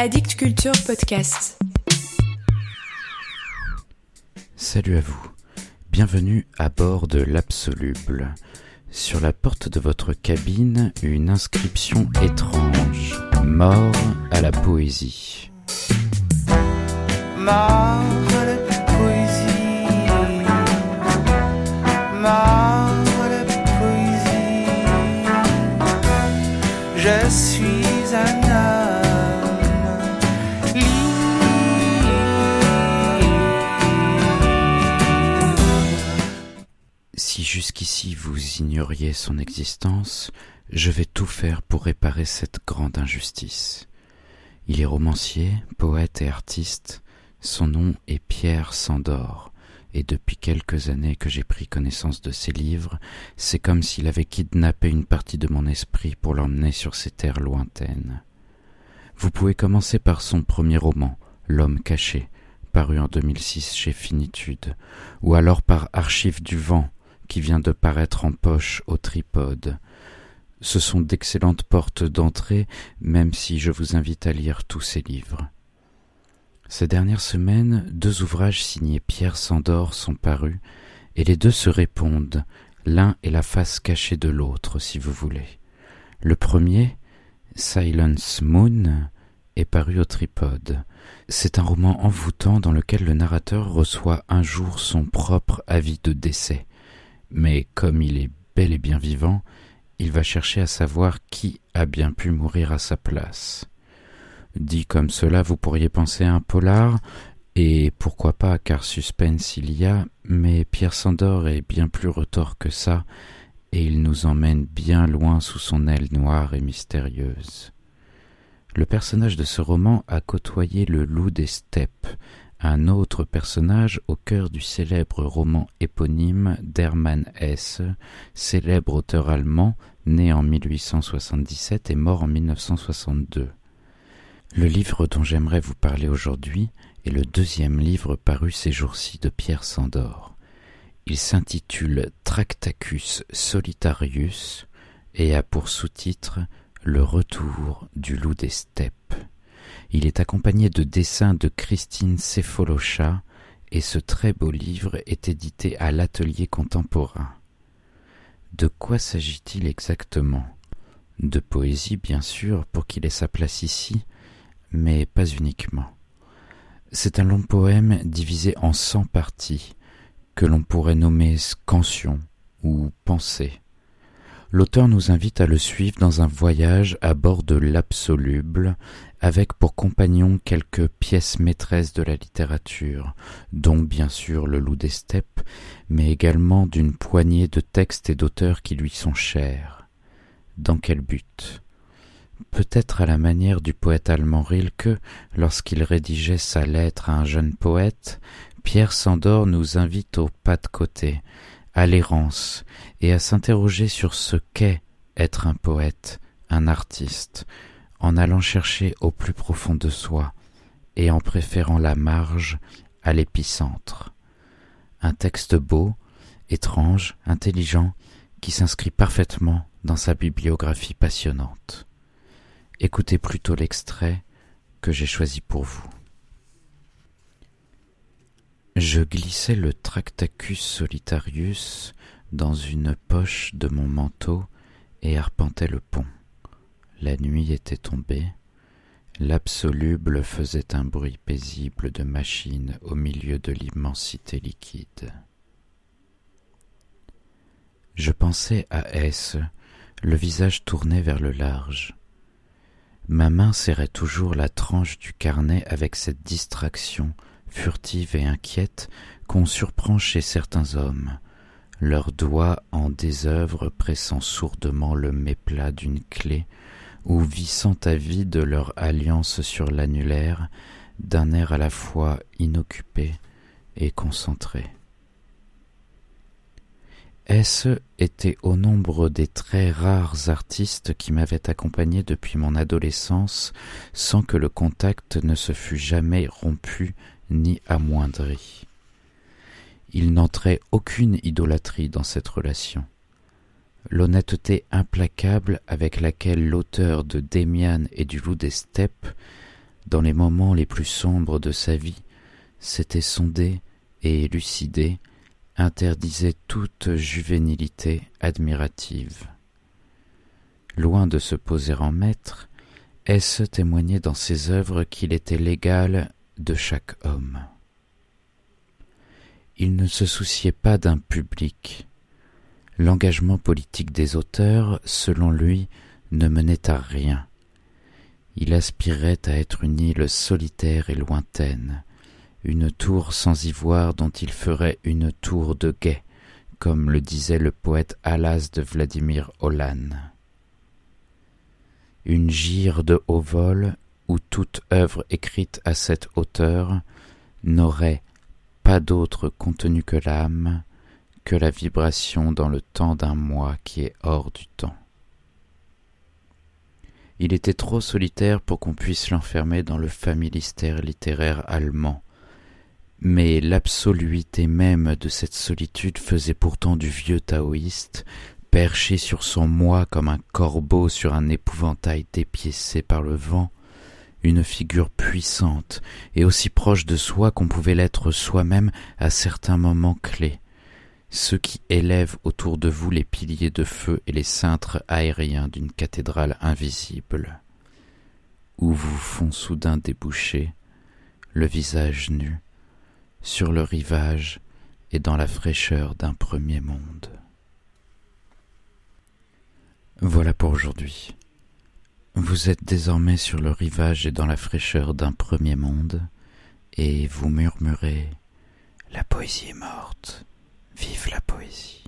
Addict Culture Podcast. Salut à vous. Bienvenue à bord de l'Absoluble. Sur la porte de votre cabine, une inscription étrange. Mort à la poésie. Mort à la poésie. Mort à la poésie. Je suis un vous ignoriez son existence, je vais tout faire pour réparer cette grande injustice. Il est romancier, poète et artiste. Son nom est Pierre Sandor, et depuis quelques années que j'ai pris connaissance de ses livres, c'est comme s'il avait kidnappé une partie de mon esprit pour l'emmener sur ces terres lointaines. Vous pouvez commencer par son premier roman, L'homme caché, paru en 2006 chez Finitude, ou alors par Archives du vent, qui vient de paraître en poche au tripode. Ce sont d'excellentes portes d'entrée, même si je vous invite à lire tous ces livres. Ces dernières semaines, deux ouvrages signés Pierre Sandor sont parus, et les deux se répondent, l'un est la face cachée de l'autre, si vous voulez. Le premier, Silence Moon, est paru au tripode. C'est un roman envoûtant dans lequel le narrateur reçoit un jour son propre avis de décès. Mais comme il est bel et bien vivant, il va chercher à savoir qui a bien pu mourir à sa place. Dit comme cela, vous pourriez penser à un polar, et pourquoi pas, car suspense il y a, mais Pierre Sandor est bien plus retors que ça, et il nous emmène bien loin sous son aile noire et mystérieuse. Le personnage de ce roman a côtoyé le loup des steppes, un autre personnage au cœur du célèbre roman éponyme d'Hermann Hesse, célèbre auteur allemand né en 1877 et mort en 1962. Le livre dont j'aimerais vous parler aujourd'hui est le deuxième livre paru ces jours-ci de Pierre Sandor. Il s'intitule Tractacus Solitarius et a pour sous-titre Le retour du loup des steppes. Il est accompagné de dessins de Christine Cefolocha et ce très beau livre est édité à l'Atelier contemporain. De quoi s'agit-il exactement? De poésie, bien sûr, pour qu'il ait sa place ici, mais pas uniquement. C'est un long poème divisé en cent parties, que l'on pourrait nommer scansion ou pensée. L'auteur nous invite à le suivre dans un voyage à bord de l'absoluble, avec pour compagnon quelques pièces maîtresses de la littérature, dont bien sûr le loup des steppes, mais également d'une poignée de textes et d'auteurs qui lui sont chers. Dans quel but? Peut-être à la manière du poète allemand Rilke, lorsqu'il rédigeait sa lettre à un jeune poète, Pierre Sandor nous invite au pas de côté, à l'errance, et à s'interroger sur ce qu'est être un poète, un artiste, en allant chercher au plus profond de soi, et en préférant la marge à l'épicentre. Un texte beau, étrange, intelligent, qui s'inscrit parfaitement dans sa bibliographie passionnante. Écoutez plutôt l'extrait que j'ai choisi pour vous. Je glissais le Tractacus solitarius dans une poche de mon manteau et arpentais le pont. La nuit était tombée. L'absoluble faisait un bruit paisible de machine au milieu de l'immensité liquide. Je pensais à S, le visage tourné vers le large. Ma main serrait toujours la tranche du carnet avec cette distraction furtive et inquiète qu'on surprend chez certains hommes, leurs doigts en désœuvre pressant sourdement le méplat d'une clé ou vissant à vide leur alliance sur l'annulaire d'un air à la fois inoccupé et concentré. S était au nombre des très rares artistes qui m'avaient accompagné depuis mon adolescence sans que le contact ne se fût jamais rompu ni amoindri. Il n'entrait aucune idolâtrie dans cette relation. L'honnêteté implacable avec laquelle l'auteur de Démian et du Loup des Steppes, dans les moments les plus sombres de sa vie, s'était sondé et élucidé, interdisait toute juvénilité admirative. Loin de se poser en maître, est-ce témoigner dans ses œuvres qu'il était l'égal de chaque homme. Il ne se souciait pas d'un public. L'engagement politique des auteurs, selon lui, ne menait à rien. Il aspirait à être une île solitaire et lointaine, une tour sans ivoire dont il ferait une tour de guet, comme le disait le poète Alas de Vladimir Olan. Une gire de haut vol où toute œuvre écrite à cette hauteur n'aurait pas d'autre contenu que l'âme, que la vibration dans le temps d'un moi qui est hors du temps. Il était trop solitaire pour qu'on puisse l'enfermer dans le familistère littéraire allemand, mais l'absoluité même de cette solitude faisait pourtant du vieux taoïste, perché sur son moi comme un corbeau sur un épouvantail dépiécé par le vent, une figure puissante et aussi proche de soi qu'on pouvait l'être soi-même à certains moments clés, ceux qui élèvent autour de vous les piliers de feu et les cintres aériens d'une cathédrale invisible, où vous font soudain déboucher, le visage nu, sur le rivage et dans la fraîcheur d'un premier monde. Voilà pour aujourd'hui. Vous êtes désormais sur le rivage et dans la fraîcheur d'un premier monde, et vous murmurez La poésie est morte, vive la poésie.